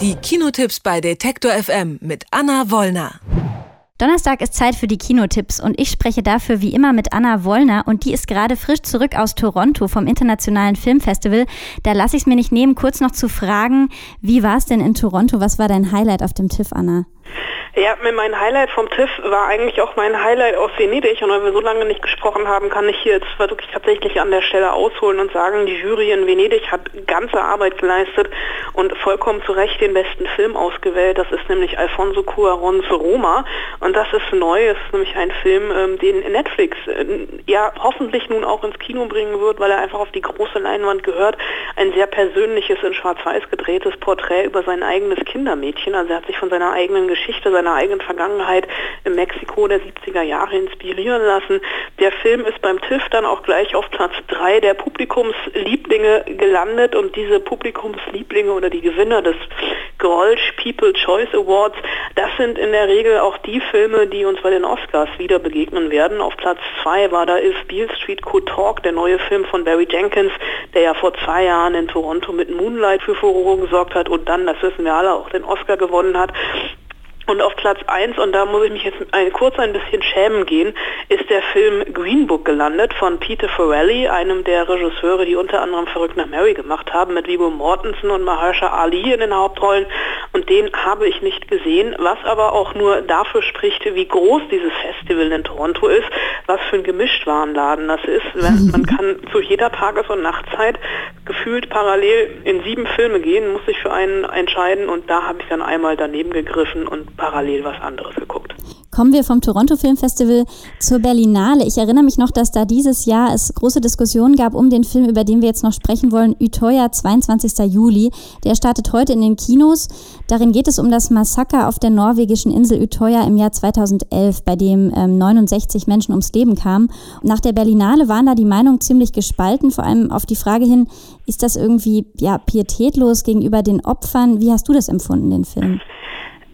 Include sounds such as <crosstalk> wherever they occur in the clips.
Die Kinotipps bei Detektor FM mit Anna Wollner. Donnerstag ist Zeit für die Kinotipps und ich spreche dafür wie immer mit Anna Wollner und die ist gerade frisch zurück aus Toronto vom Internationalen Filmfestival. Da lasse ich es mir nicht nehmen, kurz noch zu fragen, wie war es denn in Toronto? Was war dein Highlight auf dem TIFF, Anna? Ja, mein Highlight vom TIFF war eigentlich auch mein Highlight aus Venedig und weil wir so lange nicht gesprochen haben, kann ich hier jetzt wirklich tatsächlich an der Stelle ausholen und sagen, die Jury in Venedig hat ganze Arbeit geleistet und vollkommen zu Recht den besten Film ausgewählt. Das ist nämlich Alfonso Cuarons Roma und das ist neu. Es ist nämlich ein Film, ähm, den Netflix äh, ja hoffentlich nun auch ins Kino bringen wird, weil er einfach auf die große Leinwand gehört. Ein sehr persönliches, in schwarz-weiß gedrehtes Porträt über sein eigenes Kindermädchen. Also er hat sich von seiner eigenen Geschichte, seiner eigenen Vergangenheit in Mexiko der 70er Jahre inspirieren lassen. Der Film ist beim TIFF dann auch gleich auf Platz 3 der Publikumslieblinge gelandet und diese Publikumslieblinge oder die Gewinner des Grolsch People Choice Awards, das sind in der Regel auch die Filme, die uns bei den Oscars wieder begegnen werden. Auf Platz 2 war da If Beale Street Could Talk, der neue Film von Barry Jenkins, der ja vor zwei Jahren in Toronto mit Moonlight für Furore gesorgt hat und dann, das wissen wir alle, auch den Oscar gewonnen hat. Und auf Platz 1, und da muss ich mich jetzt ein, kurz ein bisschen schämen gehen, ist der Film Green Book gelandet von Peter Farrelly, einem der Regisseure, die unter anderem Verrückt nach Mary gemacht haben, mit Viggo Mortensen und Mahershala Ali in den Hauptrollen. Und den habe ich nicht gesehen, was aber auch nur dafür spricht, wie groß dieses Festival in Toronto ist, was für ein Gemischtwarenladen das ist. <laughs> Man kann zu jeder Tages- und Nachtzeit gefühlt parallel in sieben Filme gehen, muss sich für einen entscheiden und da habe ich dann einmal daneben gegriffen und parallel was anderes geguckt. Kommen wir vom Toronto Film Festival zur Berlinale. Ich erinnere mich noch, dass da dieses Jahr es große Diskussionen gab um den Film, über den wir jetzt noch sprechen wollen, Utoya, 22. Juli. Der startet heute in den Kinos. Darin geht es um das Massaker auf der norwegischen Insel Utoya im Jahr 2011, bei dem ähm, 69 Menschen ums Leben kamen. Nach der Berlinale waren da die Meinungen ziemlich gespalten, vor allem auf die Frage hin, ist das irgendwie ja, pietätlos gegenüber den Opfern? Wie hast du das empfunden, den Film?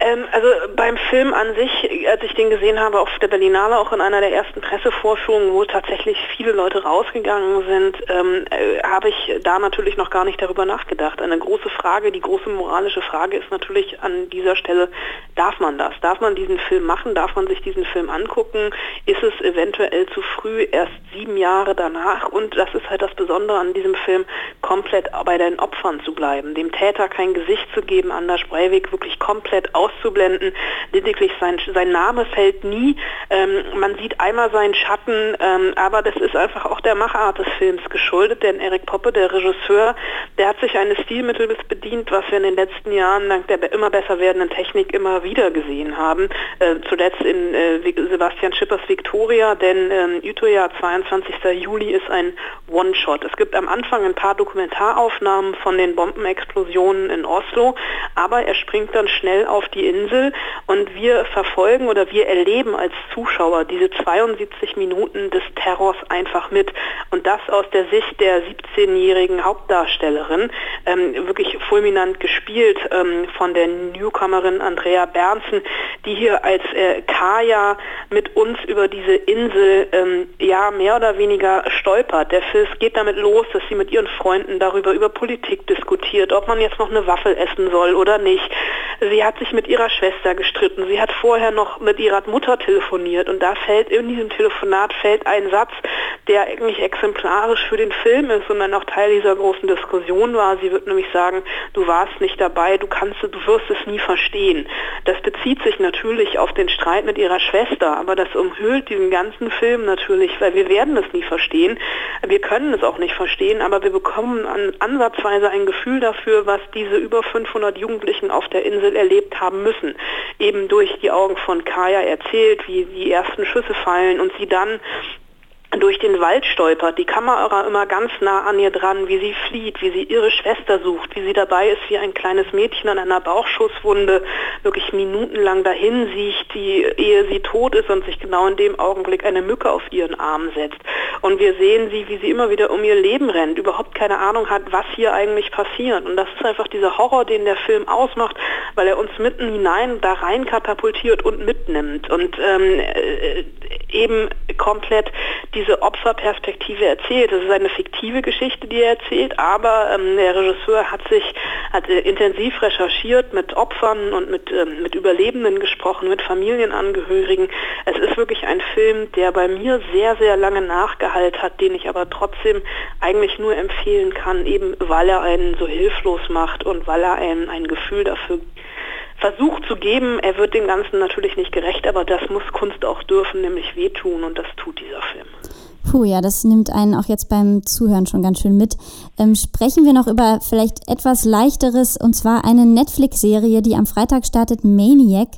Ähm, also beim Film an sich, als ich den gesehen habe auf der Berlinale, auch in einer der ersten Pressevorführungen, wo tatsächlich viele Leute rausgegangen sind, ähm, äh, habe ich da natürlich noch gar nicht darüber nachgedacht. Eine große Frage, die große moralische Frage ist natürlich an dieser Stelle, darf man das? Darf man diesen Film machen? Darf man sich diesen Film angucken? Ist es eventuell zu früh, erst sieben Jahre danach? Und das ist halt das Besondere an diesem Film, komplett bei den Opfern zu bleiben, dem Täter kein Gesicht zu geben, Anders Breivik wirklich komplett aus auszublenden. Lediglich sein, sein Name fällt nie. Ähm, man sieht einmal seinen Schatten, ähm, aber das ist einfach auch der Machart des Films geschuldet, denn Eric Poppe, der Regisseur, der hat sich eines Stilmittels bedient, was wir in den letzten Jahren dank der immer besser werdenden Technik immer wieder gesehen haben. Äh, zuletzt in äh, Sebastian Schippers Victoria, denn ähm, Utoya 22. Juli ist ein One-Shot. Es gibt am Anfang ein paar Dokumentaraufnahmen von den Bombenexplosionen in Oslo, aber er springt dann schnell auf die Insel und wir verfolgen oder wir erleben als Zuschauer diese 72 Minuten des Terrors einfach mit und das aus der Sicht der 17-jährigen Hauptdarstellerin, ähm, wirklich fulminant gespielt ähm, von der Newcomerin Andrea Bernsen, die hier als äh, Kaya mit uns über diese Insel ähm, ja mehr oder weniger stolpert. Der Film geht damit los, dass sie mit ihren Freunden darüber über Politik diskutiert, ob man jetzt noch eine Waffel essen soll oder nicht. Sie hat sich mit ihrer Schwester gestritten. Sie hat vorher noch mit ihrer Mutter telefoniert und da fällt in diesem Telefonat fällt ein Satz, der eigentlich exemplarisch für den Film ist und dann auch Teil dieser großen Diskussion war. Sie wird nämlich sagen, du warst nicht dabei, du kannst, du wirst es nie verstehen. Das bezieht sich natürlich auf den Streit mit ihrer Schwester, aber das umhüllt diesen ganzen Film natürlich, weil wir werden es nie verstehen. Wir können es auch nicht verstehen, aber wir bekommen an, ansatzweise ein Gefühl dafür, was diese über 500 Jugendlichen auf der Insel erlebt haben müssen. Eben durch die Augen von Kaya erzählt, wie die ersten Schüsse fallen und sie dann durch den Wald stolpert, die Kamera immer ganz nah an ihr dran, wie sie flieht, wie sie ihre Schwester sucht, wie sie dabei ist, wie ein kleines Mädchen an einer Bauchschusswunde wirklich minutenlang dahin sieht, die, ehe sie tot ist und sich genau in dem Augenblick eine Mücke auf ihren Arm setzt. Und wir sehen sie, wie sie immer wieder um ihr Leben rennt, überhaupt keine Ahnung hat, was hier eigentlich passiert. Und das ist einfach dieser Horror, den der Film ausmacht, weil er uns mitten hinein da rein katapultiert und mitnimmt und ähm, äh, eben komplett diese Opferperspektive erzählt. Das ist eine fiktive Geschichte, die er erzählt, aber ähm, der Regisseur hat sich hat äh, intensiv recherchiert, mit Opfern und mit, ähm, mit Überlebenden gesprochen, mit Familienangehörigen. Es ist wirklich ein Film, der bei mir sehr, sehr lange nachgehalt hat, den ich aber trotzdem eigentlich nur empfehlen kann, eben weil er einen so hilflos macht und weil er einem ein Gefühl dafür versucht zu geben. Er wird dem Ganzen natürlich nicht gerecht, aber das muss Kunst auch dürfen, nämlich wehtun und das tut dieser Film. Puh, ja, das nimmt einen auch jetzt beim Zuhören schon ganz schön mit. Ähm, sprechen wir noch über vielleicht etwas leichteres und zwar eine Netflix-Serie, die am Freitag startet, Maniac.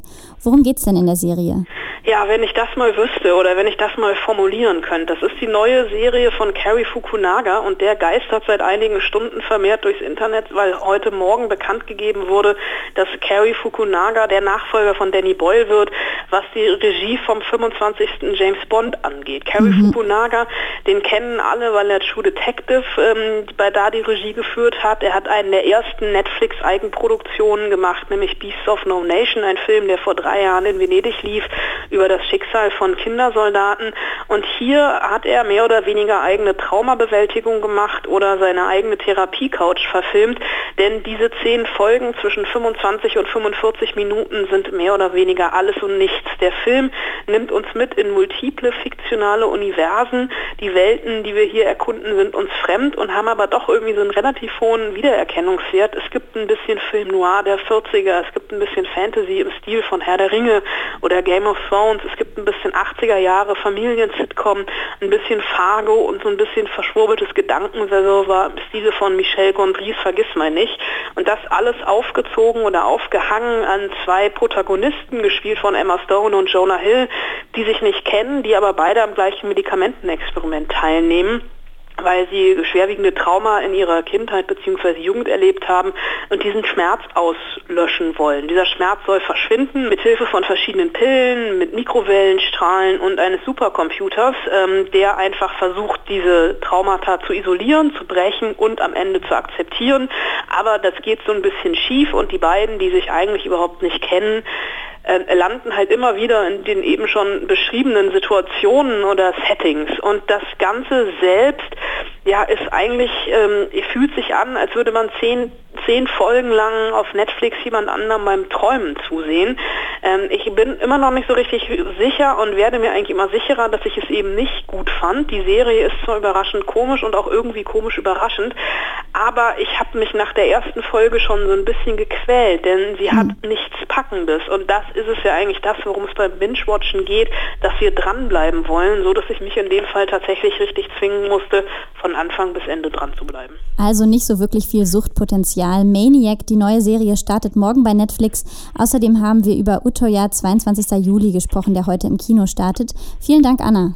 Worum geht es denn in der Serie? Ja, wenn ich das mal wüsste oder wenn ich das mal formulieren könnte. Das ist die neue Serie von Cary Fukunaga und der geistert seit einigen Stunden vermehrt durchs Internet, weil heute Morgen bekannt gegeben wurde, dass Cary Fukunaga der Nachfolger von Danny Boyle wird, was die Regie vom 25. James Bond angeht. Cary mhm. Fukunaga, den kennen alle, weil er True Detective ähm, bei da die Regie geführt hat. Er hat einen der ersten Netflix-Eigenproduktionen gemacht, nämlich Beasts of No Nation, ein Film, der vor drei Jahren in Venedig lief über das Schicksal von Kindersoldaten. Und hier hat er mehr oder weniger eigene Traumabewältigung gemacht oder seine eigene Therapiecouch verfilmt. Denn diese zehn Folgen zwischen 25 und 45 Minuten sind mehr oder weniger alles und nichts. Der Film nimmt uns mit in multiple fiktionale Universen. Die Welten, die wir hier erkunden, sind uns fremd und haben aber doch irgendwie so einen relativ hohen Wiedererkennungswert. Es gibt ein bisschen Film Noir der 40er, es gibt ein bisschen Fantasy im Stil von Herr der Ringe oder Game of Thrones Thrones, es gibt ein bisschen 80er Jahre Familien-Sitcom, ein bisschen Fargo und so ein bisschen verschwurbeltes Gedankenserver Stile von Michel Gondrys Vergiss mal nicht. Und das alles aufgezogen oder aufgehangen an zwei Protagonisten, gespielt von Emma Stone und Jonah Hill, die sich nicht kennen, die aber beide am gleichen Medikamentenexperiment teilnehmen weil sie schwerwiegende Trauma in ihrer Kindheit bzw. Jugend erlebt haben und diesen Schmerz auslöschen wollen. Dieser Schmerz soll verschwinden mit Hilfe von verschiedenen Pillen, mit Mikrowellenstrahlen und eines Supercomputers, ähm, der einfach versucht, diese Traumata zu isolieren, zu brechen und am Ende zu akzeptieren. Aber das geht so ein bisschen schief und die beiden, die sich eigentlich überhaupt nicht kennen, äh, landen halt immer wieder in den eben schon beschriebenen Situationen oder Settings. Und das Ganze selbst ja, ist eigentlich, ähm, fühlt sich an, als würde man zehn, zehn Folgen lang auf Netflix jemand anderem beim Träumen zusehen. Ähm, ich bin immer noch nicht so richtig sicher und werde mir eigentlich immer sicherer, dass ich es eben nicht gut fand. Die Serie ist zwar überraschend komisch und auch irgendwie komisch überraschend, aber ich habe mich nach der ersten Folge schon so ein bisschen gequält, denn sie hat mhm. nichts Packendes. Und das ist es ja eigentlich das, worum es beim Binge-Watchen geht, dass wir dranbleiben wollen, so dass ich mich in dem Fall tatsächlich richtig zwingen musste, von Anfang bis Ende dran zu bleiben. Also nicht so wirklich viel Suchtpotenzial. Maniac, die neue Serie, startet morgen bei Netflix. Außerdem haben wir über Utoya 22. Juli gesprochen, der heute im Kino startet. Vielen Dank, Anna.